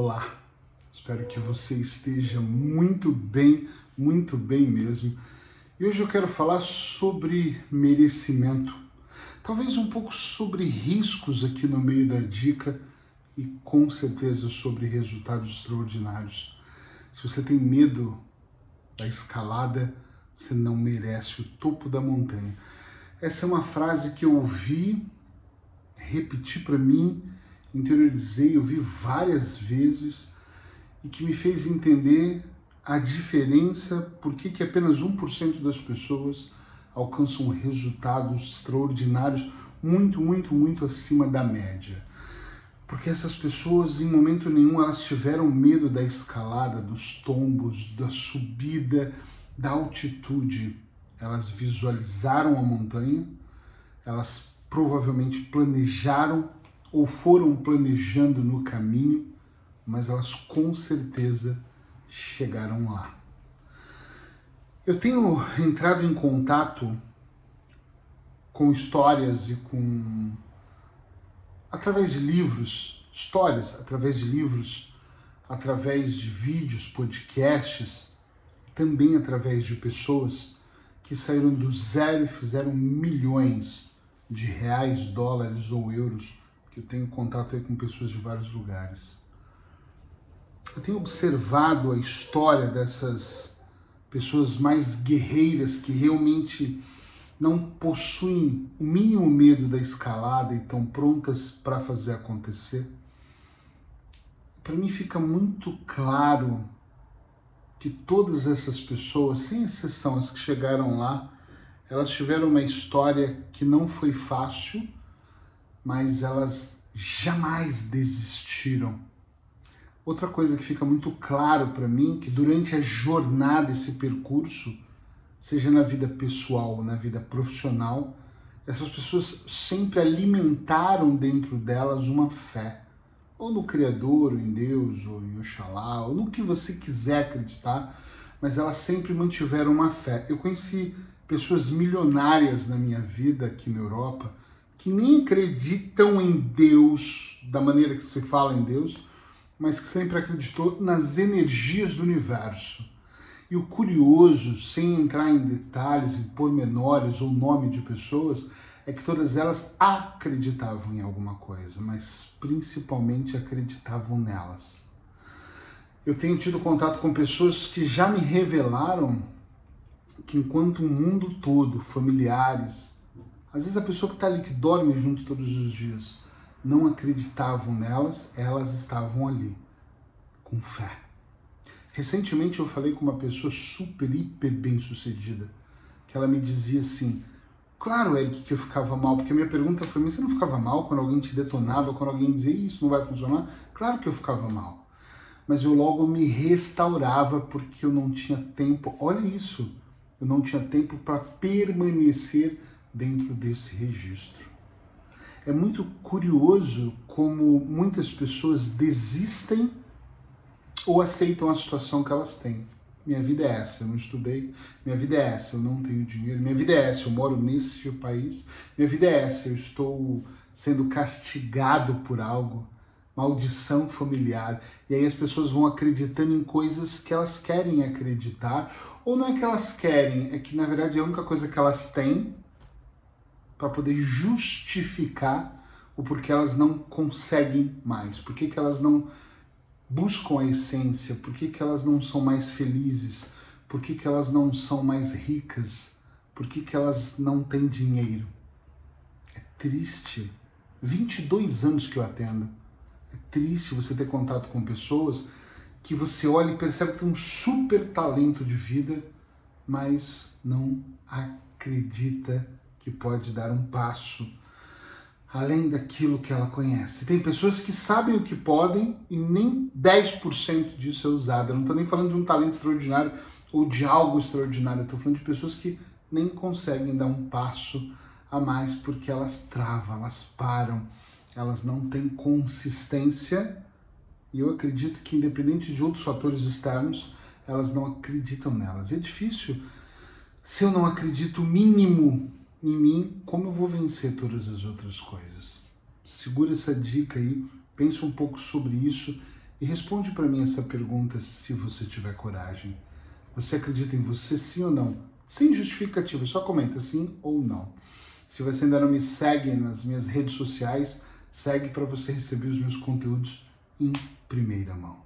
Olá, espero que você esteja muito bem, muito bem mesmo. E hoje eu quero falar sobre merecimento, talvez um pouco sobre riscos aqui no meio da dica e com certeza sobre resultados extraordinários. Se você tem medo da escalada, você não merece o topo da montanha. Essa é uma frase que eu ouvi, repeti para mim, interiorizei, ouvi várias vezes e que me fez entender a diferença, por que apenas 1% das pessoas alcançam resultados extraordinários, muito, muito, muito acima da média. Porque essas pessoas, em momento nenhum, elas tiveram medo da escalada, dos tombos, da subida, da altitude elas visualizaram a montanha, elas provavelmente planejaram ou foram planejando no caminho, mas elas com certeza chegaram lá. Eu tenho entrado em contato com histórias e com através de livros, histórias através de livros, através de vídeos, podcasts, também através de pessoas que saíram do zero e fizeram milhões de reais, dólares ou euros, eu tenho contato aí com pessoas de vários lugares. Eu tenho observado a história dessas pessoas mais guerreiras que realmente não possuem o mínimo medo da escalada e estão prontas para fazer acontecer. Para mim fica muito claro que todas essas pessoas, sem exceção as que chegaram lá, elas tiveram uma história que não foi fácil, mas elas jamais desistiram. Outra coisa que fica muito claro para mim que durante a jornada, esse percurso, seja na vida pessoal ou na vida profissional, essas pessoas sempre alimentaram dentro delas uma fé ou no Criador, ou em Deus, ou em Oxalá, ou no que você quiser acreditar, mas elas sempre mantiveram uma fé. Eu conheci pessoas milionárias na minha vida aqui na Europa que nem acreditam em Deus da maneira que se fala em Deus, mas que sempre acreditou nas energias do universo. E o curioso, sem entrar em detalhes, em pormenores ou nome de pessoas, é que todas elas acreditavam em alguma coisa, mas principalmente acreditavam nelas. Eu tenho tido contato com pessoas que já me revelaram que enquanto o mundo todo, familiares, às vezes a pessoa que está ali, que dorme junto todos os dias, não acreditavam nelas, elas estavam ali, com fé. Recentemente eu falei com uma pessoa super, hiper bem sucedida, que ela me dizia assim, Claro, Eric, que eu ficava mal, porque a minha pergunta foi: mas você não ficava mal quando alguém te detonava, quando alguém dizia isso não vai funcionar? Claro que eu ficava mal. Mas eu logo me restaurava porque eu não tinha tempo. Olha isso, eu não tinha tempo para permanecer dentro desse registro. É muito curioso como muitas pessoas desistem ou aceitam a situação que elas têm. Minha vida é essa, eu não estudei, minha vida é essa, eu não tenho dinheiro, minha vida é essa, eu moro nesse país, minha vida é essa, eu estou sendo castigado por algo, maldição familiar. E aí as pessoas vão acreditando em coisas que elas querem acreditar, ou não é que elas querem, é que na verdade é a única coisa que elas têm para poder justificar o porquê elas não conseguem mais, por que elas não buscam a essência, por que, elas não são mais felizes, por que, elas não são mais ricas, por que elas não têm dinheiro. É triste. 22 anos que eu atendo. É triste você ter contato com pessoas que você olha e percebe que tem um super talento de vida, mas não acredita que pode dar um passo além daquilo que ela conhece. Tem pessoas que sabem o que podem e nem 10% disso é usado. Eu não estou nem falando de um talento extraordinário ou de algo extraordinário, estou falando de pessoas que nem conseguem dar um passo a mais porque elas travam, elas param, elas não têm consistência. E eu acredito que, independente de outros fatores externos, elas não acreditam nelas. É difícil. Se eu não acredito mínimo em mim, como eu vou vencer todas as outras coisas? Segura essa dica aí, pensa um pouco sobre isso E responde para mim essa pergunta se você tiver coragem. Você acredita em você sim ou não? Sem justificativa, só comenta sim ou não. Se você ainda não me segue nas minhas redes sociais, segue para você receber os meus conteúdos em primeira mão.